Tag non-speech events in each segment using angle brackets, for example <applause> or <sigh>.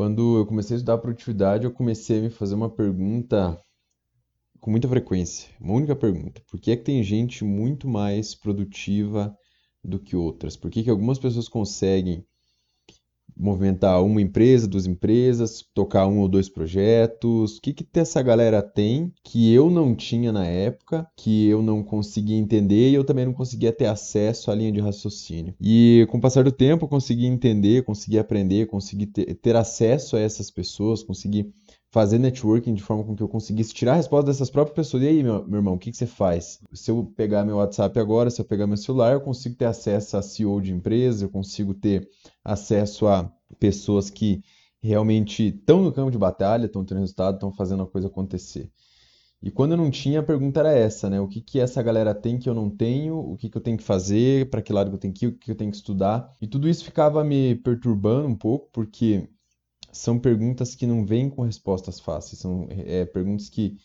Quando eu comecei a estudar produtividade, eu comecei a me fazer uma pergunta com muita frequência, uma única pergunta: por que é que tem gente muito mais produtiva do que outras? Por que que algumas pessoas conseguem movimentar uma empresa, duas empresas, tocar um ou dois projetos? O que que essa galera tem que eu não tinha na época, que eu não conseguia entender e eu também não conseguia ter acesso à linha de raciocínio? E com o passar do tempo, eu consegui entender, consegui aprender, consegui ter, ter acesso a essas pessoas, consegui fazer networking de forma com que eu conseguisse tirar a resposta dessas próprias pessoas. E aí, meu, meu irmão, o que, que você faz? Se eu pegar meu WhatsApp agora, se eu pegar meu celular, eu consigo ter acesso a CEO de empresa, eu consigo ter acesso a pessoas que realmente estão no campo de batalha, estão tendo resultado, estão fazendo a coisa acontecer. E quando eu não tinha, a pergunta era essa, né? O que, que essa galera tem que eu não tenho? O que, que eu tenho que fazer? Para que lado que eu tenho que ir? O que, que eu tenho que estudar? E tudo isso ficava me perturbando um pouco, porque são perguntas que não vêm com respostas fáceis, são é, perguntas que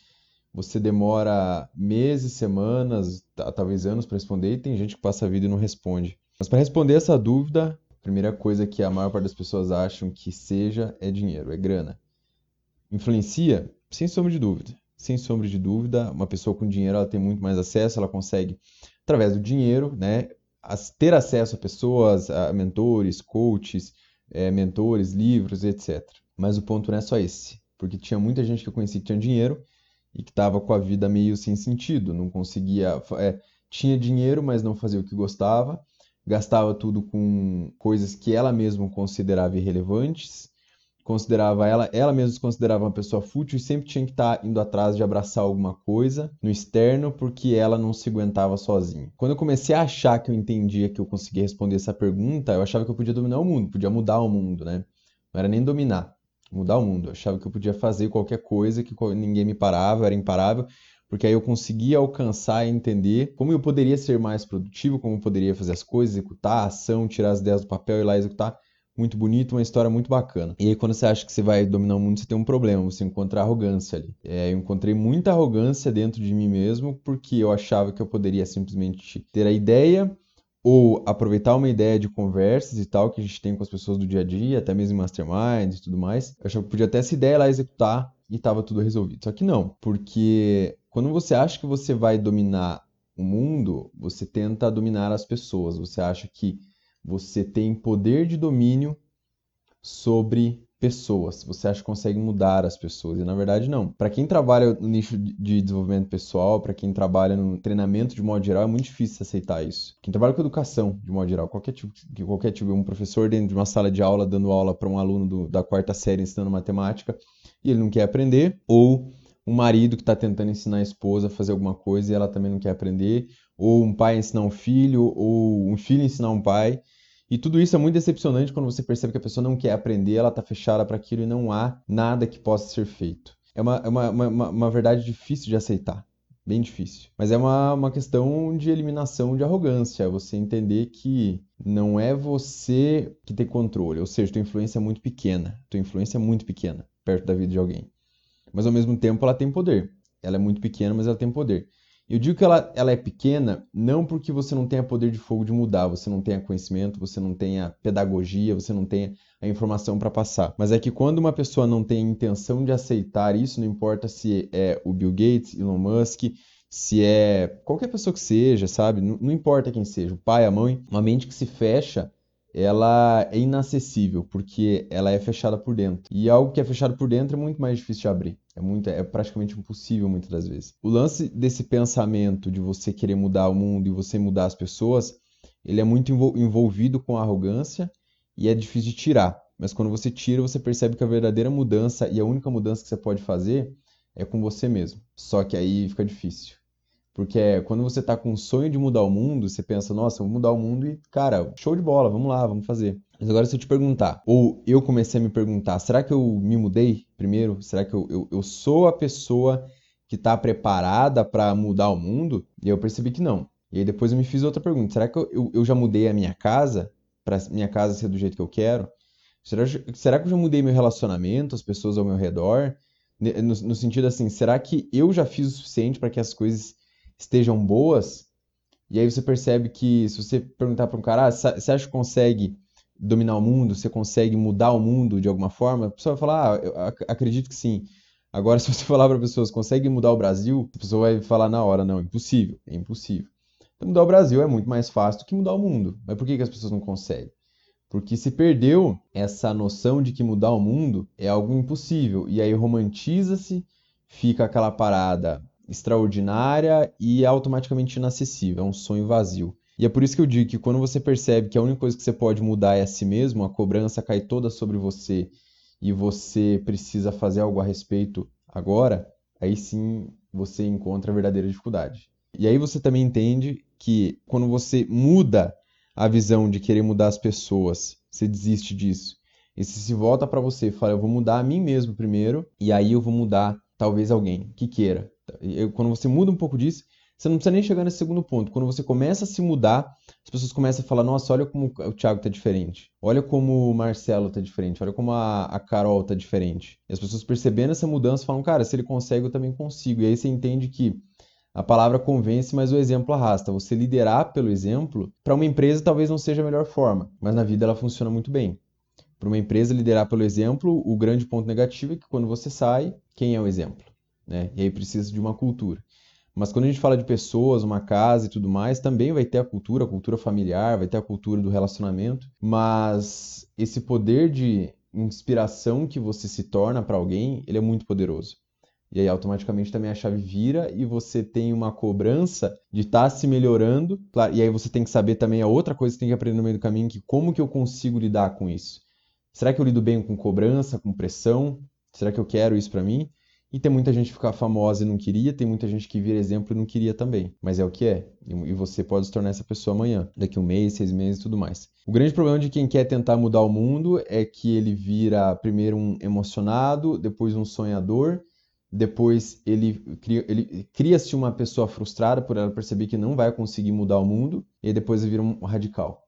você demora meses, semanas, talvez anos para responder, e tem gente que passa a vida e não responde. Mas para responder essa dúvida, a primeira coisa que a maior parte das pessoas acham que seja é dinheiro, é grana. Influencia? Sem sombra de dúvida. Sem sombra de dúvida, uma pessoa com dinheiro ela tem muito mais acesso, ela consegue, através do dinheiro, né, ter acesso a pessoas, a mentores, coaches, é, mentores, livros, etc. Mas o ponto não é só esse, porque tinha muita gente que eu conheci que tinha dinheiro e que estava com a vida meio sem sentido, não conseguia. É, tinha dinheiro, mas não fazia o que gostava, gastava tudo com coisas que ela mesma considerava irrelevantes considerava ela, ela mesma se considerava uma pessoa fútil e sempre tinha que estar tá indo atrás de abraçar alguma coisa no externo porque ela não se aguentava sozinha. Quando eu comecei a achar que eu entendia que eu conseguia responder essa pergunta, eu achava que eu podia dominar o mundo, podia mudar o mundo, né? Não era nem dominar, mudar o mundo. Eu achava que eu podia fazer qualquer coisa que ninguém me parava, era imparável, porque aí eu conseguia alcançar e entender como eu poderia ser mais produtivo, como eu poderia fazer as coisas, executar a ação, tirar as ideias do papel e ir lá executar muito bonito, uma história muito bacana. E aí, quando você acha que você vai dominar o mundo, você tem um problema, você encontra arrogância ali. É, eu encontrei muita arrogância dentro de mim mesmo, porque eu achava que eu poderia simplesmente ter a ideia ou aproveitar uma ideia de conversas e tal que a gente tem com as pessoas do dia a dia, até mesmo em mastermind e tudo mais. Eu achava que podia ter essa ideia lá executar e estava tudo resolvido. Só que não, porque quando você acha que você vai dominar o mundo, você tenta dominar as pessoas. Você acha que você tem poder de domínio sobre pessoas. Você acha que consegue mudar as pessoas. E na verdade, não. Para quem trabalha no nicho de desenvolvimento pessoal, para quem trabalha no treinamento de modo geral, é muito difícil aceitar isso. Quem trabalha com educação, de modo geral, qualquer tipo, qualquer tipo, um professor dentro de uma sala de aula dando aula para um aluno do, da quarta série ensinando matemática e ele não quer aprender, ou um marido que está tentando ensinar a esposa a fazer alguma coisa e ela também não quer aprender, ou um pai ensinar um filho, ou um filho ensinar um pai e tudo isso é muito decepcionante quando você percebe que a pessoa não quer aprender, ela está fechada para aquilo e não há nada que possa ser feito. É uma, é uma, uma, uma verdade difícil de aceitar. Bem difícil. Mas é uma, uma questão de eliminação de arrogância. Você entender que não é você que tem controle. Ou seja, tua influência é muito pequena. Tua influência é muito pequena perto da vida de alguém. Mas ao mesmo tempo ela tem poder. Ela é muito pequena, mas ela tem poder. Eu digo que ela, ela é pequena não porque você não tenha poder de fogo de mudar, você não tenha conhecimento, você não tenha pedagogia, você não tenha a informação para passar. Mas é que quando uma pessoa não tem intenção de aceitar isso, não importa se é o Bill Gates, Elon Musk, se é qualquer pessoa que seja, sabe? Não, não importa quem seja, o pai, a mãe, uma mente que se fecha ela é inacessível, porque ela é fechada por dentro. E algo que é fechado por dentro é muito mais difícil de abrir. É, muito, é praticamente impossível muitas das vezes. O lance desse pensamento de você querer mudar o mundo e você mudar as pessoas, ele é muito envolvido com arrogância e é difícil de tirar. Mas quando você tira, você percebe que a verdadeira mudança e a única mudança que você pode fazer é com você mesmo. Só que aí fica difícil. Porque é, quando você tá com um sonho de mudar o mundo, você pensa, nossa, vou mudar o mundo e, cara, show de bola, vamos lá, vamos fazer. Mas agora se eu te perguntar, ou eu comecei a me perguntar, será que eu me mudei primeiro? Será que eu, eu, eu sou a pessoa que está preparada para mudar o mundo? E eu percebi que não. E aí depois eu me fiz outra pergunta, será que eu, eu, eu já mudei a minha casa para minha casa ser do jeito que eu quero? Será, será que eu já mudei meu relacionamento, as pessoas ao meu redor? No, no sentido assim, será que eu já fiz o suficiente para que as coisas estejam boas, e aí você percebe que se você perguntar para um cara, ah, você acha que consegue dominar o mundo, você consegue mudar o mundo de alguma forma, a pessoa vai falar, ah, acredito que sim. Agora, <laughs> se você falar para pessoas, consegue mudar o Brasil? A pessoa vai falar na hora, não, impossível, é impossível. Então, mudar o Brasil é muito mais fácil do que mudar o mundo. Mas por que, que as pessoas não conseguem? Porque se perdeu essa noção de que mudar o mundo é algo impossível. E aí romantiza-se, fica aquela parada extraordinária e automaticamente inacessível, é um sonho vazio. E é por isso que eu digo que quando você percebe que a única coisa que você pode mudar é a si mesmo, a cobrança cai toda sobre você e você precisa fazer algo a respeito agora, aí sim você encontra a verdadeira dificuldade. E aí você também entende que quando você muda a visão de querer mudar as pessoas, você desiste disso. E se se volta para você e fala, eu vou mudar a mim mesmo primeiro, e aí eu vou mudar talvez alguém que queira. Eu, quando você muda um pouco disso, você não precisa nem chegar nesse segundo ponto. Quando você começa a se mudar, as pessoas começam a falar: nossa, olha como o Thiago tá diferente. Olha como o Marcelo tá diferente. Olha como a, a Carol tá diferente. E as pessoas percebendo essa mudança falam: cara, se ele consegue, eu também consigo. E aí você entende que a palavra convence, mas o exemplo arrasta. Você liderar pelo exemplo, para uma empresa talvez não seja a melhor forma, mas na vida ela funciona muito bem. Para uma empresa liderar pelo exemplo, o grande ponto negativo é que quando você sai, quem é o exemplo? Né? E aí precisa de uma cultura. Mas quando a gente fala de pessoas, uma casa e tudo mais, também vai ter a cultura, a cultura familiar, vai ter a cultura do relacionamento, mas esse poder de inspiração que você se torna para alguém, ele é muito poderoso. E aí automaticamente também a chave vira e você tem uma cobrança de estar tá se melhorando. Claro, e aí você tem que saber também a outra coisa que tem que aprender no meio do caminho, que como que eu consigo lidar com isso? Será que eu lido bem com cobrança, com pressão? Será que eu quero isso para mim? E tem muita gente que ficar famosa e não queria, tem muita gente que vira exemplo e não queria também. Mas é o que é. E você pode se tornar essa pessoa amanhã, daqui um mês, seis meses e tudo mais. O grande problema de quem quer tentar mudar o mundo é que ele vira primeiro um emocionado, depois um sonhador, depois ele cria, ele cria-se uma pessoa frustrada por ela perceber que não vai conseguir mudar o mundo, e depois ele vira um radical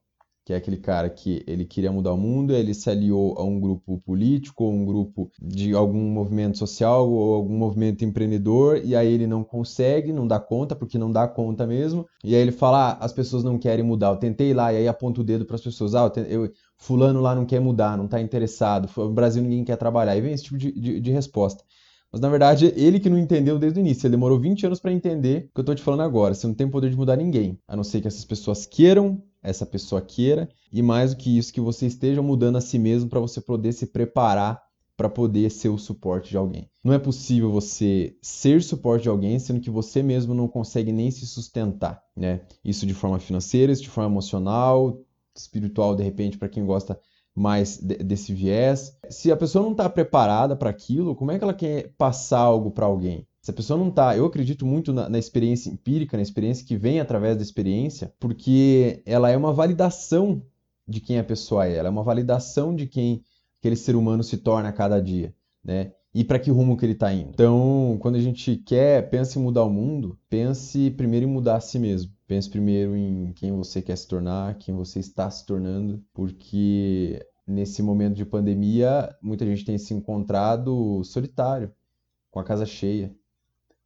que é aquele cara que ele queria mudar o mundo, ele se aliou a um grupo político, ou um grupo de algum movimento social, ou algum movimento empreendedor, e aí ele não consegue, não dá conta, porque não dá conta mesmo, e aí ele fala, ah, as pessoas não querem mudar, eu tentei lá, e aí aponta o dedo para as pessoas, ah, eu, eu, fulano lá não quer mudar, não está interessado, no Brasil ninguém quer trabalhar, e vem esse tipo de, de, de resposta. Mas na verdade, ele que não entendeu desde o início. Ele demorou 20 anos para entender o que eu estou te falando agora. Você não tem poder de mudar ninguém, a não ser que essas pessoas queiram essa pessoa queira, e mais do que isso, que você esteja mudando a si mesmo para você poder se preparar para poder ser o suporte de alguém. Não é possível você ser suporte de alguém sendo que você mesmo não consegue nem se sustentar, né? Isso de forma financeira, isso de forma emocional, espiritual, de repente, para quem gosta mais de, desse viés. Se a pessoa não está preparada para aquilo, como é que ela quer passar algo para alguém? Se a pessoa não está, eu acredito muito na, na, experiência empírica, na experiência que vem através da experiência, porque ela é uma validação de quem a pessoa é, ela é uma validação de quem aquele ser humano se torna a cada dia, né? E para que rumo que ele está indo. Então, quando a gente quer, pensa em mudar o mundo, pense primeiro em mudar a si mesmo. Pense primeiro em quem você quer se tornar, quem você está se tornando, porque nesse momento de pandemia, muita gente tem se encontrado solitário, com a casa cheia,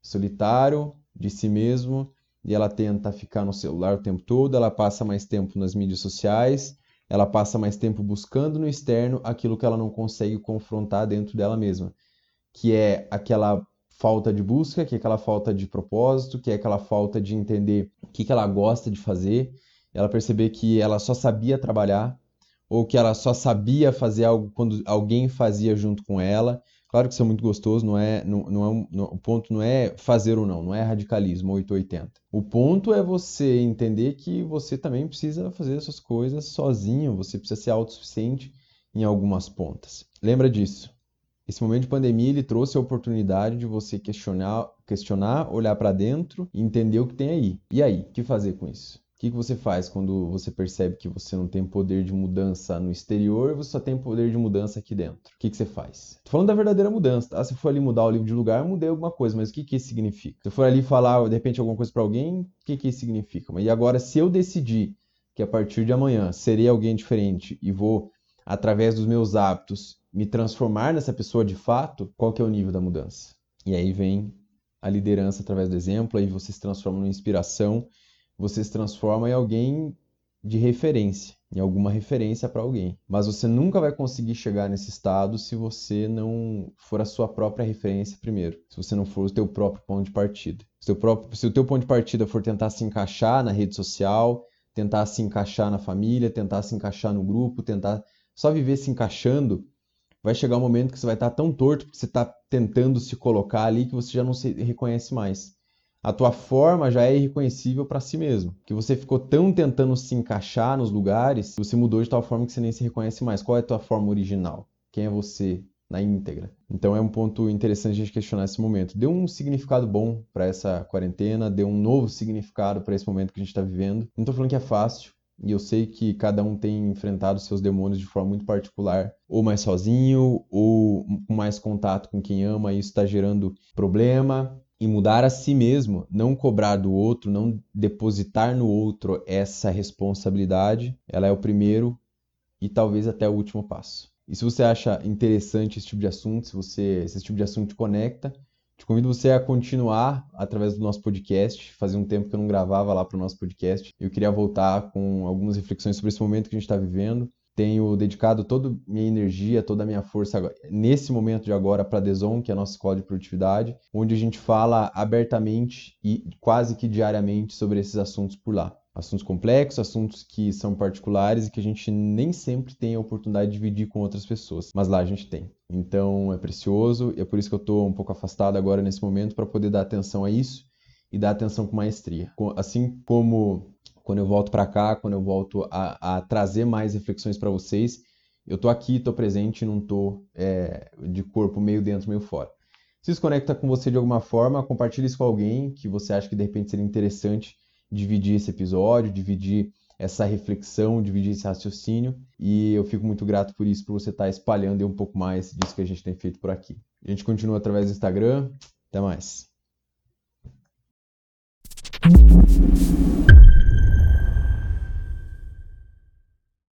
solitário de si mesmo e ela tenta ficar no celular o tempo todo, ela passa mais tempo nas mídias sociais, ela passa mais tempo buscando no externo aquilo que ela não consegue confrontar dentro dela mesma, que é aquela falta de busca, que é aquela falta de propósito, que é aquela falta de entender o que, que ela gosta de fazer, ela perceber que ela só sabia trabalhar ou que ela só sabia fazer algo quando alguém fazia junto com ela Claro que isso é muito gostoso, não é, não, não é não, o ponto não é fazer ou não, não é radicalismo 880. O ponto é você entender que você também precisa fazer essas coisas sozinho, você precisa ser autossuficiente em algumas pontas. Lembra disso. Esse momento de pandemia ele trouxe a oportunidade de você questionar, questionar olhar para dentro e entender o que tem aí. E aí, o que fazer com isso? Que, que você faz quando você percebe que você não tem poder de mudança no exterior você só tem poder de mudança aqui dentro? O que, que você faz? Tô falando da verdadeira mudança, tá? Se for ali mudar o livro de lugar, mudei alguma coisa, mas o que, que isso significa? Se eu for ali falar, de repente, alguma coisa para alguém, o que, que isso significa? E agora, se eu decidir que a partir de amanhã serei alguém diferente e vou, através dos meus hábitos, me transformar nessa pessoa de fato, qual que é o nível da mudança? E aí vem a liderança através do exemplo, aí você se transforma numa inspiração você se transforma em alguém de referência, em alguma referência para alguém. Mas você nunca vai conseguir chegar nesse estado se você não for a sua própria referência primeiro, se você não for o teu próprio ponto de partida. Se, o, próprio, se o teu ponto de partida for tentar se encaixar na rede social, tentar se encaixar na família, tentar se encaixar no grupo, tentar só viver se encaixando, vai chegar um momento que você vai estar tão torto porque você está tentando se colocar ali que você já não se reconhece mais a tua forma já é irreconhecível para si mesmo. Que você ficou tão tentando se encaixar nos lugares, você mudou de tal forma que você nem se reconhece mais. Qual é a tua forma original? Quem é você na íntegra? Então é um ponto interessante a gente questionar esse momento. Deu um significado bom para essa quarentena, deu um novo significado para esse momento que a gente está vivendo. Não estou falando que é fácil, e eu sei que cada um tem enfrentado seus demônios de forma muito particular, ou mais sozinho, ou com mais contato com quem ama, e isso está gerando problema e mudar a si mesmo, não cobrar do outro, não depositar no outro essa responsabilidade, ela é o primeiro e talvez até o último passo. E se você acha interessante esse tipo de assunto, se você se esse tipo de assunto te conecta, te convido você a continuar através do nosso podcast. Fazia um tempo que eu não gravava lá para o nosso podcast. Eu queria voltar com algumas reflexões sobre esse momento que a gente está vivendo tenho dedicado toda minha energia, toda a minha força nesse momento de agora para a Deson, que é a nossa escola de produtividade, onde a gente fala abertamente e quase que diariamente sobre esses assuntos por lá. Assuntos complexos, assuntos que são particulares e que a gente nem sempre tem a oportunidade de dividir com outras pessoas, mas lá a gente tem. Então é precioso e é por isso que eu estou um pouco afastado agora nesse momento para poder dar atenção a isso e dar atenção com maestria. Assim como quando eu volto para cá, quando eu volto a, a trazer mais reflexões para vocês, eu tô aqui, tô presente, não tô é, de corpo meio dentro, meio fora. Se isso conecta com você de alguma forma, compartilhe isso com alguém que você acha que de repente seria interessante dividir esse episódio, dividir essa reflexão, dividir esse raciocínio. E eu fico muito grato por isso, por você estar tá espalhando um pouco mais disso que a gente tem feito por aqui. A gente continua através do Instagram. Até mais.